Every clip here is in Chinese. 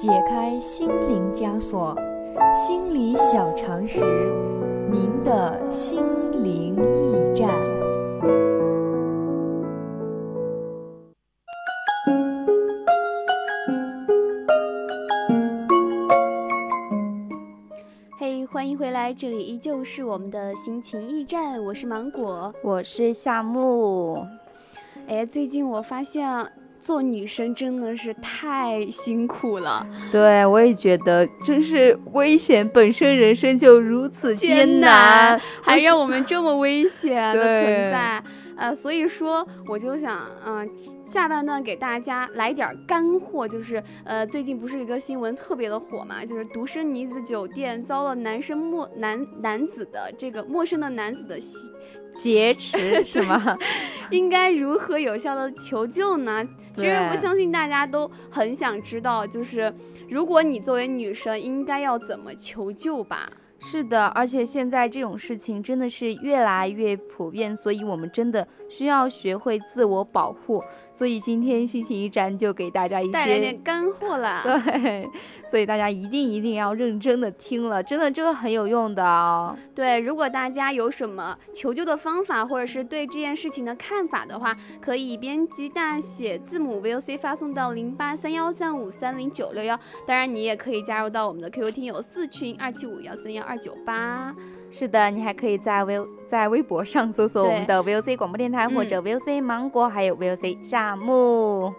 解开心灵枷锁，心理小常识，您的心灵驿站。嘿，欢迎回来，这里依旧是我们的心情驿站，我是芒果，我是夏木。哎，最近我发现。做女生真的是太辛苦了，对我也觉得真是危险，本身人生就如此艰难，还让我们这么危险的存在，呃，所以说我就想，嗯，下半段给大家来点干货，就是呃，最近不是一个新闻特别的火嘛，就是独生女子酒店遭了男生陌男男子的这个陌生的男子的。劫持 是吗？应该如何有效的求救呢？其实我相信大家都很想知道，就是如果你作为女生，应该要怎么求救吧？是的，而且现在这种事情真的是越来越普遍，所以我们真的需要学会自我保护。所以今天心情驿站就给大家一些带来点干货啦。对，所以大家一定一定要认真的听了，真的这个很有用的哦。对，如果大家有什么求救的方法，或者是对这件事情的看法的话，可以编辑大写字母 VOC 发送到零八三幺三五三零九六幺。当然，你也可以加入到我们的 QQ 听友四群二七五幺三幺二九八。是的，你还可以在微在微博上搜索我们的 VOC 广播电台，或者 VOC 芒果，还有 VOC 夏木。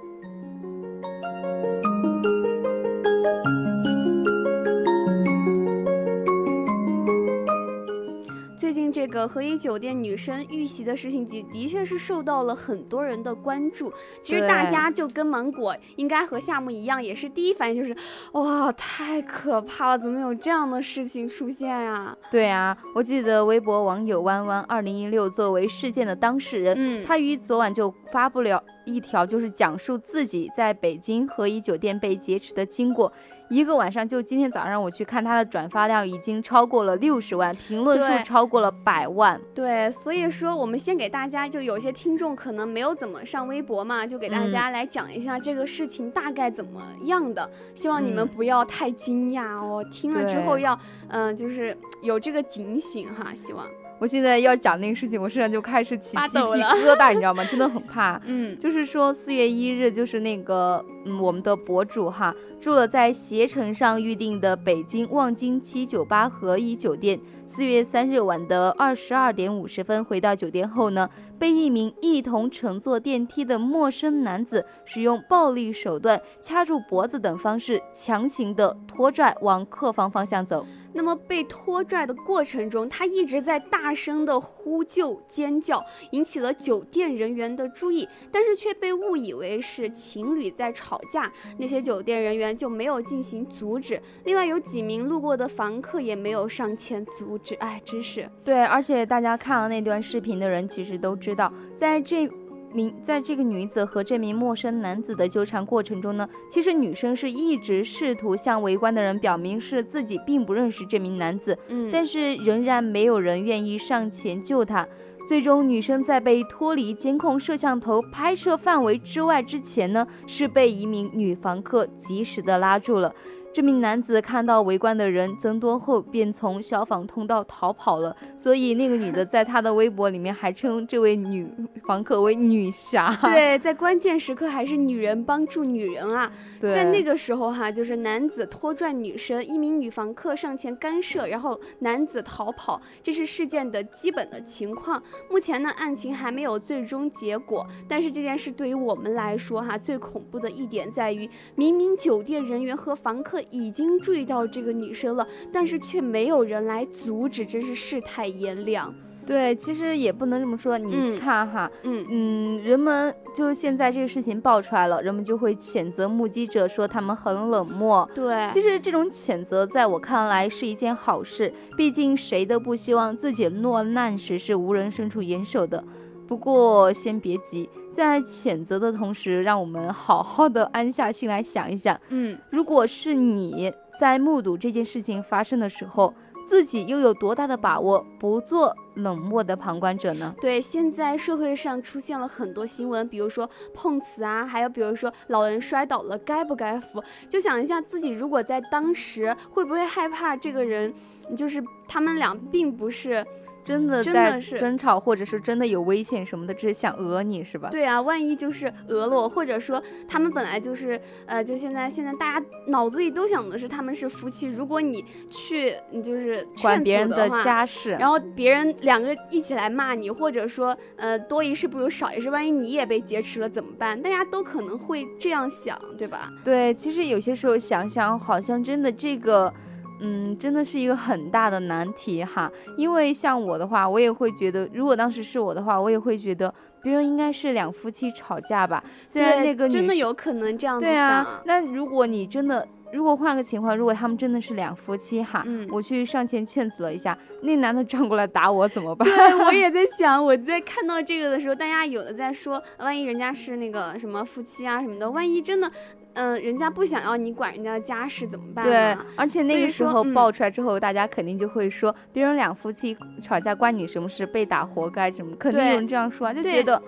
这个和颐酒店女生遇袭的事情，的的确是受到了很多人的关注。其实大家就跟芒果应该和夏木一样，也是第一反应就是，哇，太可怕了，怎么有这样的事情出现呀？对啊，我记得微博网友弯弯二零一六作为事件的当事人，嗯，他于昨晚就发布了一条，就是讲述自己在北京和颐酒店被劫持的经过。一个晚上，就今天早上我去看他的转发量已经超过了六十万，评论数超过了百万。对，所以说我们先给大家，就有些听众可能没有怎么上微博嘛，就给大家来讲一下这个事情大概怎么样的。希望你们不要太惊讶哦，听了之后要嗯，就是有这个警醒哈，希望。我现在要讲那个事情，我身上就开始起鸡皮疙瘩，你知道吗？真的很怕。嗯，就是说四月一日，就是那个嗯，我们的博主哈，住了在携程上预定的北京望京七九八和颐酒店。四月三日晚的二十二点五十分回到酒店后呢，被一名一同乘坐电梯的陌生男子使用暴力手段掐住脖子等方式，强行的拖拽往客房方向走。那么被拖拽的过程中，他一直在大声的呼救尖叫，引起了酒店人员的注意，但是却被误以为是情侣在吵架，那些酒店人员就没有进行阻止。另外有几名路过的房客也没有上前阻止。哎，真是对，而且大家看了那段视频的人，其实都知道，在这。名在这个女子和这名陌生男子的纠缠过程中呢，其实女生是一直试图向围观的人表明是自己并不认识这名男子，嗯，但是仍然没有人愿意上前救她。最终，女生在被脱离监控摄像头拍摄范围之外之前呢，是被一名女房客及时的拉住了。这名男子看到围观的人增多后，便从消防通道逃跑了。所以那个女的在他的微博里面还称这位女房客为女侠。对，在关键时刻还是女人帮助女人啊。对，在那个时候哈，就是男子拖拽女生，一名女房客上前干涉，然后男子逃跑，这是事件的基本的情况。目前呢，案情还没有最终结果，但是这件事对于我们来说哈，最恐怖的一点在于，明明酒店人员和房客。已经注意到这个女生了，但是却没有人来阻止，真是世态炎凉。对，其实也不能这么说。你看哈，嗯嗯，人们就现在这个事情爆出来了，人们就会谴责目击者，说他们很冷漠。对，其实这种谴责在我看来是一件好事，毕竟谁都不希望自己落难时是无人伸出援手的。不过先别急。在谴责的同时，让我们好好的安下心来想一想，嗯，如果是你在目睹这件事情发生的时候，自己又有多大的把握不做冷漠的旁观者呢？对，现在社会上出现了很多新闻，比如说碰瓷啊，还有比如说老人摔倒了该不该扶？就想一下自己如果在当时会不会害怕这个人，就是他们俩并不是。真的在争吵，或者是真的有危险什么的，只是想讹你是吧？对啊，万一就是讹了我，或者说他们本来就是，呃，就现在现在大家脑子里都想的是他们是夫妻。如果你去，你就是管别人的家事，然后别人两个一起来骂你，或者说，呃，多一事不如少一事，万一你也被劫持了怎么办？大家都可能会这样想，对吧？对，其实有些时候想想，好像真的这个。嗯，真的是一个很大的难题哈。因为像我的话，我也会觉得，如果当时是我的话，我也会觉得别人应该是两夫妻吵架吧。虽然那个真的有可能这样对啊。那如果你真的，如果换个情况，如果他们真的是两夫妻哈，我去上前劝阻了一下，那男的转过来打我怎么办？对，我也 在想，我在看到这个的时候，大家有的在说，万一人家是那个什么夫妻啊什么的，万一真的。嗯，人家不想要你管人家的家事怎么办？对，而且那个时候爆出来之后，大家肯定就会说，别人两夫妻吵架关你什么事？被打活该什么？肯定有人这样说啊，就觉得，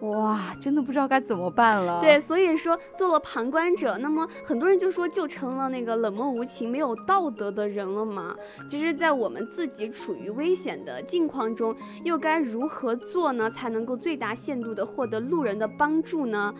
哇，真的不知道该怎么办了。对，所以说做了旁观者，那么很多人就说就成了那个冷漠无情、没有道德的人了嘛。其实，在我们自己处于危险的境况中，又该如何做呢？才能够最大限度的获得路人的帮助呢？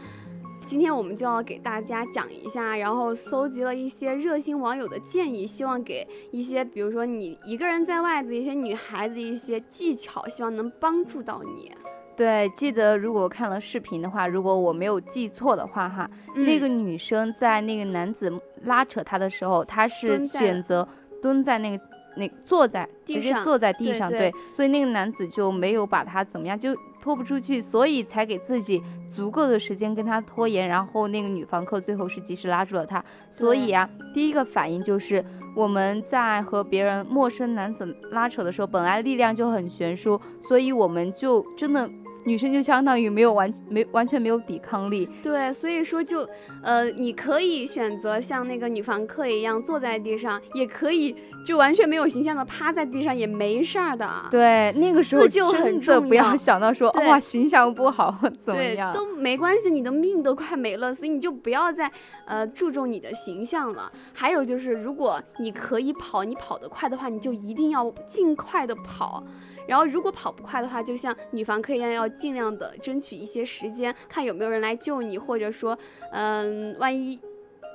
今天我们就要给大家讲一下，然后搜集了一些热心网友的建议，希望给一些，比如说你一个人在外的一些女孩子一些技巧，希望能帮助到你。对，记得如果看了视频的话，如果我没有记错的话，哈，那个女生在那个男子拉扯她的时候，她是选择蹲在那个那坐在直接坐在地上，对，所以那个男子就没有把她怎么样，就拖不出去，所以才给自己。足够的时间跟他拖延，然后那个女房客最后是及时拉住了他。所以啊，第一个反应就是我们在和别人陌生男子拉扯的时候，本来力量就很悬殊，所以我们就真的。女生就相当于没有完没完全没有抵抗力，对，所以说就，呃，你可以选择像那个女房客一样坐在地上，也可以就完全没有形象的趴在地上也没事儿的。对，那个时候就很重要，不要想到说哇形象不好怎么样，都没关系，你的命都快没了，所以你就不要再呃注重你的形象了。还有就是，如果你可以跑，你跑得快的话，你就一定要尽快的跑。然后，如果跑不快的话，就像女房客一样，要尽量的争取一些时间，看有没有人来救你，或者说，嗯，万一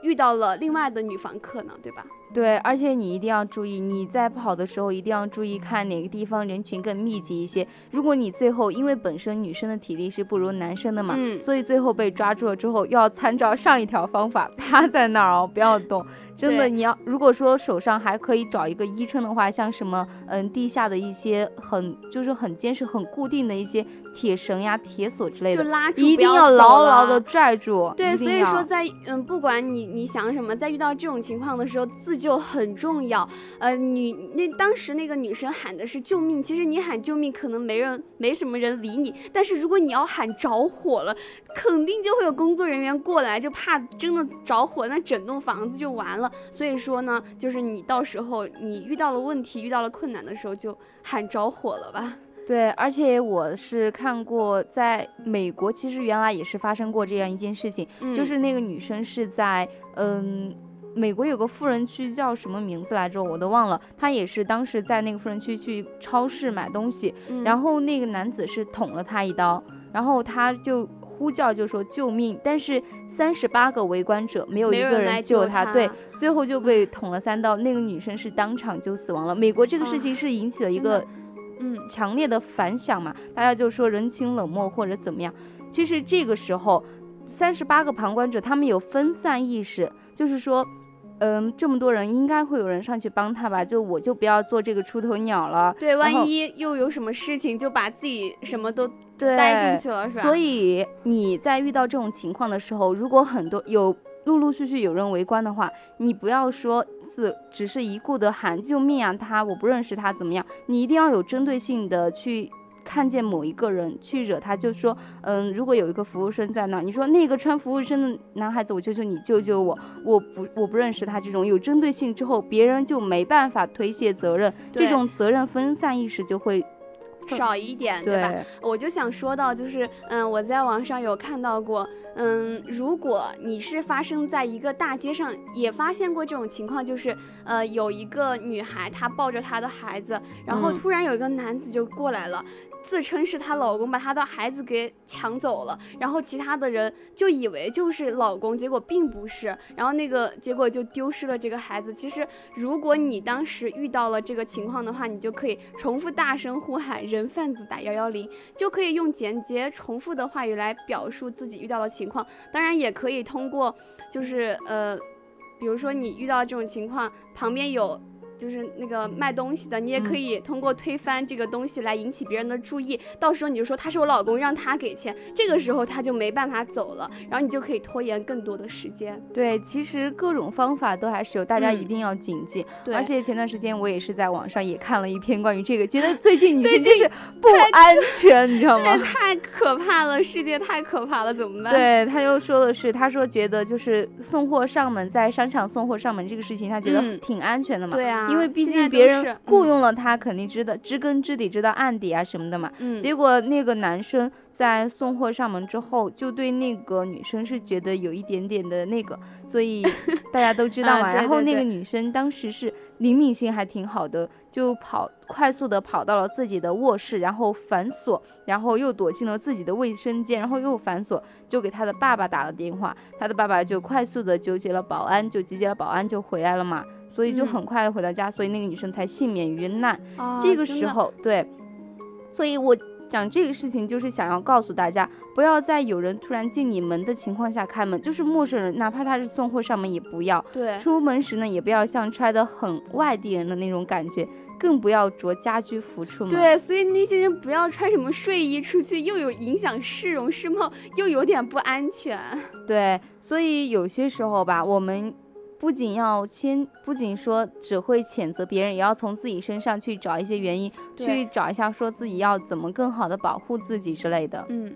遇到了另外的女房客呢，对吧？对，而且你一定要注意，你在跑的时候一定要注意看哪个地方人群更密集一些。如果你最后因为本身女生的体力是不如男生的嘛，所以最后被抓住了之后，要参照上一条方法，趴在那儿哦，不要动。真的，你要如果说手上还可以找一个依撑的话，像什么嗯地下的一些很就是很坚实、很固定的一些铁绳呀、铁索之类的，就拉住，一定要牢牢的拽住。对，所以说在嗯不管你你想什么，在遇到这种情况的时候，自救很重要。呃，女那当时那个女生喊的是救命，其实你喊救命可能没人没什么人理你，但是如果你要喊着火了，肯定就会有工作人员过来，就怕真的着火，那整栋房子就完了。所以说呢，就是你到时候你遇到了问题、遇到了困难的时候，就喊着火了吧。对，而且我是看过，在美国其实原来也是发生过这样一件事情，就是那个女生是在嗯美国有个富人区叫什么名字来着，我都忘了。他也是当时在那个富人区去超市买东西，嗯然后那个男子是捅了他一刀，然后他就呼叫就说救命，但是三十八个围观者没有一个人来救救他对，最后就被捅了三刀，那个女生是当场就死亡了。美国这个事情是引起了一个嗯强烈的反响嘛，大家就说人情冷漠或者怎么样。其实这个时候，三十八个旁观者他们有分散意识，就是说。嗯，这么多人应该会有人上去帮他吧？就我就不要做这个出头鸟了。对，万一又有什么事情，就把自己什么都对带进去了，是吧？所以你在遇到这种情况的时候，如果很多有陆陆续续有人围观的话，你不要说是只是一顾的喊救命啊，他我不认识他怎么样，你一定要有针对性的去。看见某一个人去惹他，就说，嗯，如果有一个服务生在那，你说那个穿服务生的男孩子，我求求你救救我，我不我不认识他。这种有针对性之后，别人就没办法推卸责任，这种责任分散意识就会少一点，对吧？对我就想说到，就是嗯，我在网上有看到过，嗯，如果你是发生在一个大街上，也发现过这种情况，就是呃，有一个女孩她抱着她的孩子，然后嗯突然有一个男子就过来了。自称是她老公，把她的孩子给抢走了，然后其他的人就以为就是老公，结果并不是，然后那个结果就丢失了这个孩子。其实，如果你当时遇到了这个情况的话，你就可以重复大声呼喊“人贩子打幺幺零”，就可以用简洁重复的话语来表述自己遇到的情况。当然，也可以通过就是呃，比如说你遇到这种情况，旁边有。就是那个卖东西的，你也可嗯以通过推翻这个东西来引起别人的注意。到时候你就说他是我老公，让他给钱，这个时候他就没办法走了，然后你就可以拖延更多的时间。对，其实各种方法都还是有，大家嗯一定要谨记。对，而且前段时间我也是在网上也看了一篇关于这个，觉得最近女最生就是不安全，你知道吗？太可怕了，世界太可怕了，怎么办？，对，他就说的是，他说觉得就是送货上门，在商场送货上门这个事情，他觉得嗯挺安全的嘛。对啊，因为毕竟别人雇，佣了他，肯定知道知根知底，知道案底啊什么的嘛。嗯，结果那个男生在送货上门之后，就对那个女生是觉得有一点点的那个，所以 大家都知道嘛。啊对然后那个女生当时是灵敏性还挺好的，就跑快速的跑到了自己的卧室，然后反锁，然后又躲进了自己的卫生间，然后又反锁，就给他的爸爸打了电话，他的爸爸就快速的纠结了保安，就集结了保安就回来了嘛。所以就嗯很快回到家，所以那个女生才幸免于难。啊这个时候对，所以我讲这个事情就是想要告诉大家，不要在有人突然进你门的情况下开门，就是陌生人，哪怕他是送货上门也不要。对，出门时呢，也不要像揣的很外地人的那种感觉，更不要着家居服出门。对，所以那些人不要穿什么睡衣出去，又有影响市容市貌，又有点不安全。对，所以有些时候吧，我们不仅要先，不仅说只会谴责别人，也要从自己身上去找一些原因，去找一下说自己要怎么更好的保护自己之类的。嗯，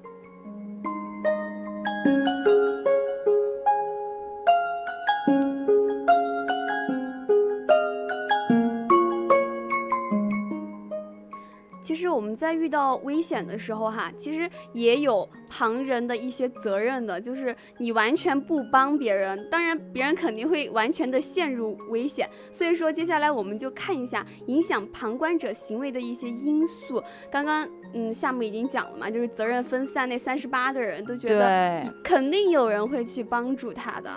们在遇到危险的时候，哈，其实也有旁人的一些责任的，就是你完全不帮别人，当然别人肯定会完全的陷入危险。所以说，接下来我们就看一下影响旁观者行为的一些因素。刚刚，嗯，夏目已经讲了嘛，就是责任分散，那三十八个人都觉得，肯定有人会去帮助他的。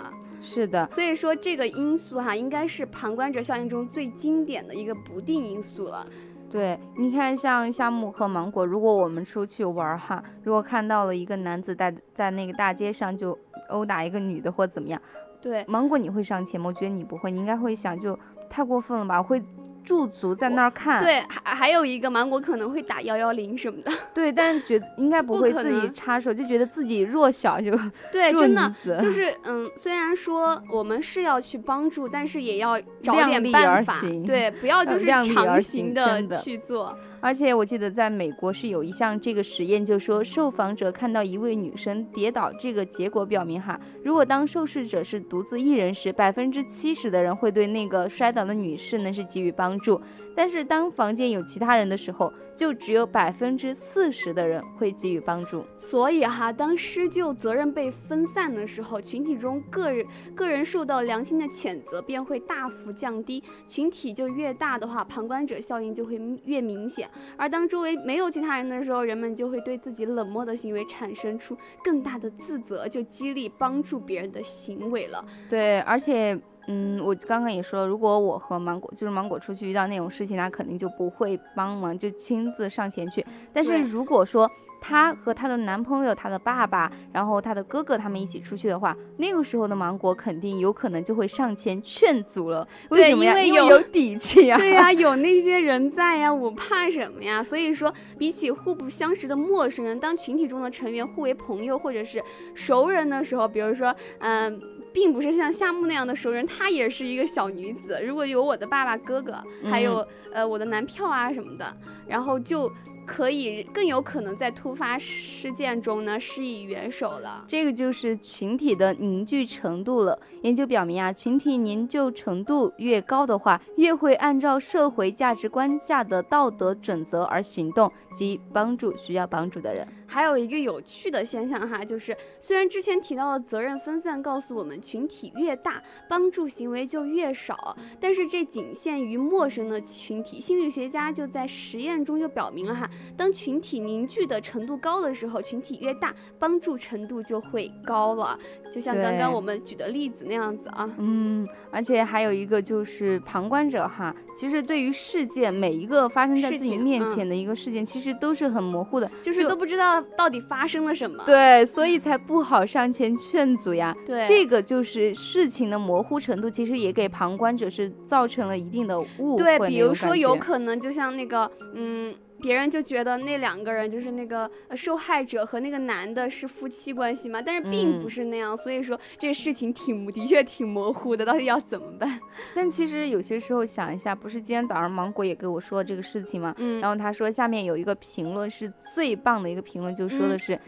是的，所以说，这个因素哈，应该是旁观者效应中最经典的一个不定因素了。对，你看，像夏木和芒果，如果我们出去玩儿哈，如果看到了一个男子在在那个大街上就殴打一个女的或怎么样，对，芒果你会上前吗？我觉得你不会，你应该会想就太过分了吧，会驻足在那儿看。对，还还有一个芒果可能会打幺幺零什么的。对，但是觉得应该不不会自己插手，就觉得自己弱小就对，真的就是嗯，虽然说我们是要去帮助，但是也要找点办法，对，不要就是强行的去做。而且我记得在美国是有一项这个实验，就说受访者看到一位女生跌倒，这个结果表明哈，如果当受试者是独自一人时，百分之七十的人会对那个摔倒的女士呢是给予帮助。但是当房间有其他人的时候，就只有百分之四十的人会给予帮助。所以哈，当施救责任被分散的时候，群体中个人个人受到良心的谴责便会大幅降低。群体就越大的话，旁观者效应就会越明显。而当周围没有其他人的时候，人们就会对自己冷漠的行为产生出更大的自责，就激励帮助别人的行为了。对，而且。嗯，我刚刚也说了，如果我和芒果就是芒果出去遇到那种事情，他肯定就不会帮忙，就亲自上前去。但是如果说她和她的男朋友、她的爸爸，然后她的哥哥他们一起出去的话，那个时候的芒果肯定有可能就会上前劝阻了。为什么呀？因为有底气呀。对呀，有那些人在呀，我怕什么呀？所以说，比起互不相识的陌生人，当群体中的成员互为朋友或者是熟人的时候，比如说，嗯。并不是像夏木那样的熟人，她也是一个小女子。如果有我的爸爸、哥哥，还有呃我的男票啊什么的，然后就。可以更有可能在突发事件中呢施以援手了，这个就是群体的凝聚程度了。研究表明啊，群体凝聚程度越高的话，越会按照社会价值观下的道德准则而行动，及帮助需要帮助的人。还有一个有趣的现象哈，就是虽然之前提到的责任分散告诉我们群体越大，帮助行为就越少，但是这仅限于陌生的群体。心理学家就在实验中就表明了哈。当群体凝聚的程度高的时候，群体越大，帮助程度就会高了。就像刚刚我们举的例子那样子啊。嗯，而且还有一个就是旁观者哈，其实对于事件每一个发生在自己面前的一个事件，其实都是很模糊的，就是都不知道到底发生了什么。对，所以才不好上前劝阻呀。对，这个就是事情的模糊程度，其实也给旁观者是造成了一定的误会。对，比如说有可能就像那个，嗯。别人就觉得那两个人就是那个受害者和那个男的是夫妻关系嘛，但是并不是那样，所以说这个事情挺的确挺模糊的，到底要怎么办？但其实有些时候想一下，不是今天早上芒果也给我说了这个事情吗？嗯，然后他说下面有一个评论是最棒的一个评论，就说的是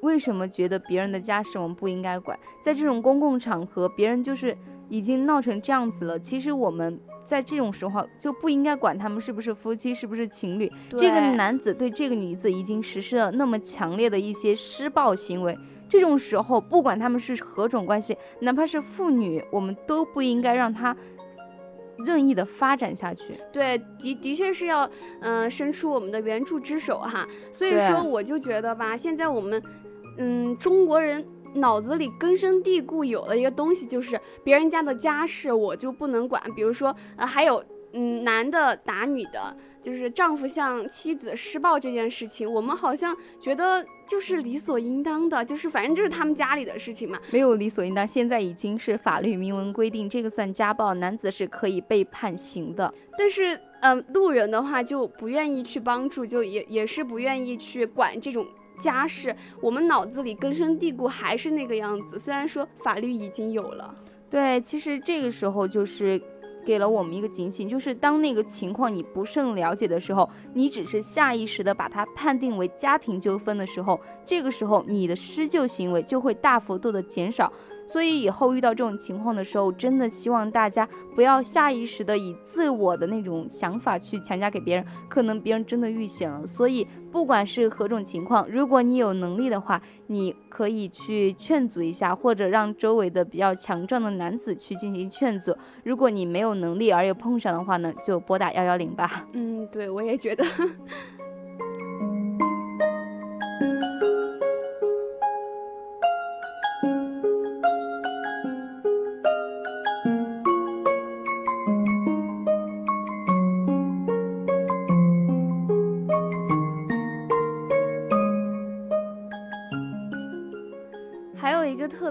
为什么觉得别人的家事我们不应该管，在这种公共场合，别人就是已经闹成这样子了，其实我们。在这种时候就不应该管他们是不是夫妻，是不是情侣。这个男子对这个女子已经实施了那么强烈的一些施暴行为，这种时候不管他们是何种关系，哪怕是父女，我们都不应该让他任意的发展下去。对，的的确是要嗯伸出我们的援助之手哈。所以说我就觉得吧，现在我们嗯中国人。脑子里根深蒂固有了一个东西，就是别人家的家事我就不能管。比如说，呃，还有，嗯，男的打女的，就是丈夫向妻子施暴这件事情，我们好像觉得就是理所应当的，就是反正就是他们家里的事情嘛。没有理所应当，现在已经是法律明文规定，这个算家暴，男子是可以被判刑的。但是，嗯，路人的话就不愿意去帮助，就也也是不愿意去管这种。家事，我们脑子里根深蒂固还是那个样子。虽然说法律已经有了，对，其实这个时候就是给了我们一个警醒，就是当那个情况你不甚了解的时候，你只是下意识的把它判定为家庭纠纷的时候，这个时候你的施救行为就会大幅度的减少。所以以后遇到这种情况的时候，真的希望大家不要下意识的以自我的那种想法去强加给别人，可能别人真的遇险了。所以不管是何种情况，如果你有能力的话，你可以去劝阻一下，或者让周围的比较强壮的男子去进行劝阻。如果你没有能力而又碰上的话呢，就拨打幺幺零吧。嗯，对，我也觉得。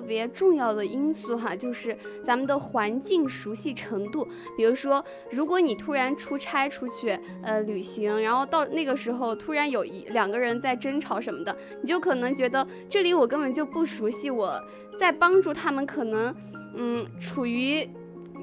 别重要的因素哈，就是咱们的环境熟悉程度。比如说，如果你突然出差出去，呃，旅行，然后到那个时候突然有一两个人在争吵什么的，你就可能觉得这里我根本就不熟悉，我在帮助他们，可能，嗯，处于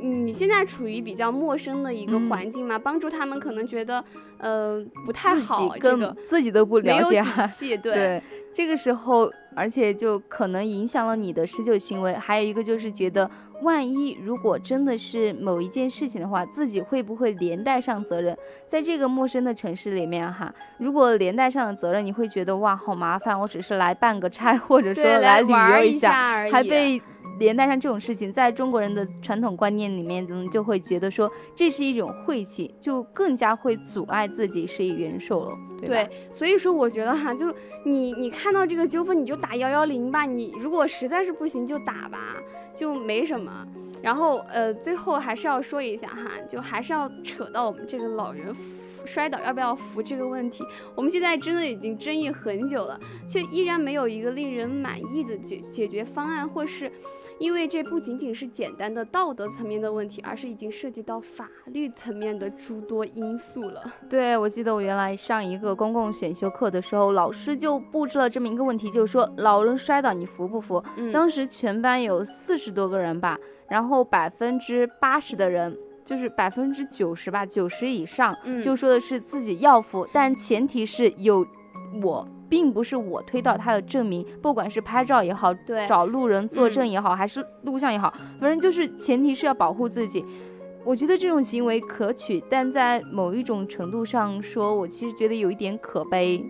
你现在处于比较陌生的一个嗯环境嘛，帮助他们可能觉得呃不太好，这个自己都不了解哈底。气，对对，这个时候，而且就可能影响了你的施救行为。还有一个就是觉得，万一如果真的是某一件事情的话，自己会不会连带上责任？在这个陌生的城市里面哈，如果连带上的责任，你会觉得哇，好麻烦，我只是来办个差，或者说，来旅游一下，而已，还被连带上这种事情，在中国人的传统观念里面，嗯，就会觉得说这是一种晦气，就更加会阻碍自己施以援手了，对？对，所以说我觉得哈，就你你看到这个纠纷，你就打幺幺零吧。你如果实在是不行就打吧，就没什么。然后呃，最后还是要说一下哈，就还是要扯到我们这个老人摔倒要不要扶这个问题。我们现在真的已经争议很久了，却依然没有一个令人满意的解解决方案，或是。因为这不仅仅是简单的道德层面的问题，而是已经涉及到法律层面的诸多因素了。对，我记得我原来上一个公共选修课的时候，老师就布置了这么一个问题，就是说老人摔倒你扶不扶？嗯，当时全班有四十多个人吧，然后百分之八十的人，就是百分之九十吧，九十以上，嗯就说的是自己要扶，但前提是有我。并不是我推到他的证明，不管是拍照也好，对找路人作证嗯也好，还是录像也好，反正就是前提是要保护自己。我觉得这种行为可取，但在某一种程度上说，我其实觉得有一点可悲。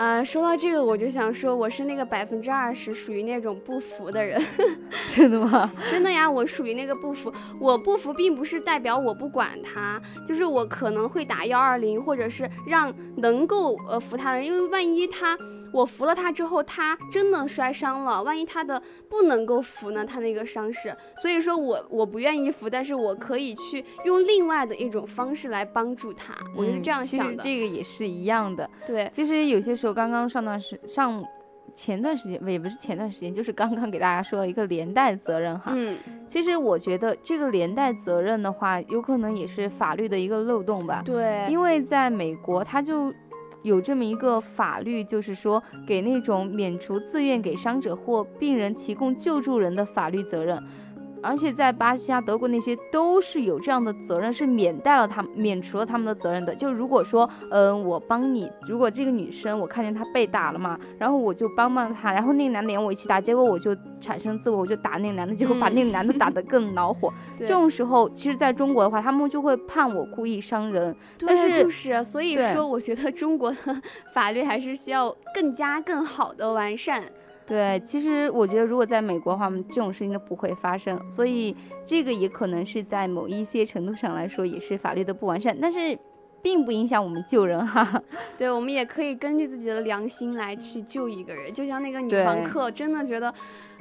啊、说到这个，我就想说，我是那个百分之二十属于那种不服的人，真的吗？真的呀，我属于那个不服。我不服，并不是代表我不管他，就是我可能会打幺二零，或者是让能够呃服他的，因为万一他我扶了他之后，他真的摔伤了，万一他的不能够扶呢，他那个伤势，所以说我我不愿意扶，但是我可以去用另外的一种方式来帮助他，我就是嗯这样想的。这个也是一样的。对，其实有些时候，刚刚上段时上前段时间，也不是前段时间，就是刚刚给大家说了一个连带责任哈。嗯，其实我觉得这个连带责任的话，有可能也是法律的一个漏洞吧。对，因为在美国，它就有这么一个法律，就是说给那种免除自愿给伤者或病人提供救助人的法律责任。而且在巴西啊、德国那些都是有这样的责任，是免带了他们免除了他们的责任的。就如果说，嗯、我帮你，如果这个女生我看见她被打了嘛，然后我就帮帮她，然后那个男的连我一起打，结果我就产生自我，我就打那个男的，结果把那个男的打得更恼火。对这种时候，其实在中国的话，他们就会判我故意伤人。但对，是就是，所以说，我觉得中国的 法律还是需要更加更好的完善。对，其实我觉得如果在美国的话，这种事情都不会发生，所以这个也可能是在某一些程度上来说，也是法律的不完善，但是并不影响我们救人哈。对，我们也可以根据自己的良心来去救一个人。就像那个女对房客，真的觉得，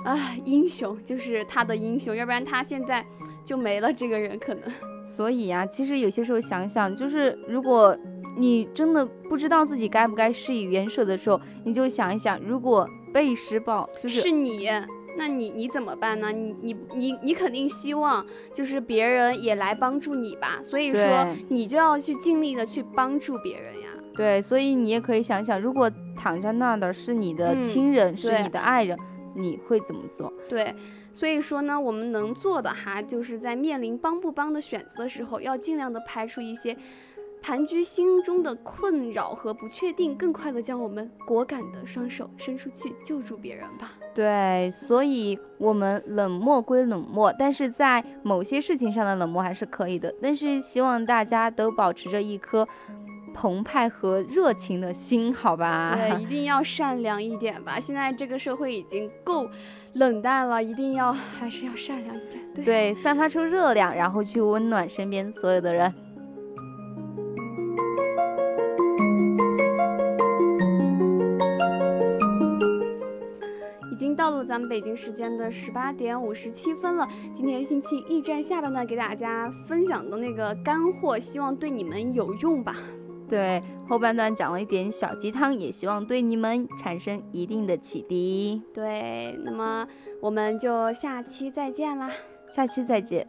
啊，英雄就是他的英雄，要不然他现在就没了。这个人可能，所以啊，其实有些时候想想，就是如果你真的不知道自己该不该施以援手的时候，你就想一想，如果被施暴，就是是你，那你你怎么办呢？你你你你肯定希望就是别人也来帮助你吧，所以说你就要去尽力的去帮助别人呀。对，所以你也可以想想，如果躺在那儿的是你的嗯亲人，是你的爱人，你会怎么做？对，所以说呢，我们能做的哈，就是在面临帮不帮的选择的时候，要尽量的排除一些盘踞心中的困扰和不确定，更快的将我们果敢的双手伸出去救助别人吧。对，所以我们冷漠归冷漠，但是在某些事情上的冷漠还是可以的。但是希望大家都保持着一颗澎湃和热情的心，好吧？对，一定要善良一点吧。现在这个社会已经够冷淡了，一定要还是要善良一点。对。对，散发出热量，然后去温暖身边所有的人。北京时间的十八点五十七分了。今天星期驿站下半段给大家分享的那个干货，希望对你们有用吧。对，后半段讲了一点小鸡汤，也希望对你们产生一定的启迪。对，那么我们就下期再见啦。下期再见。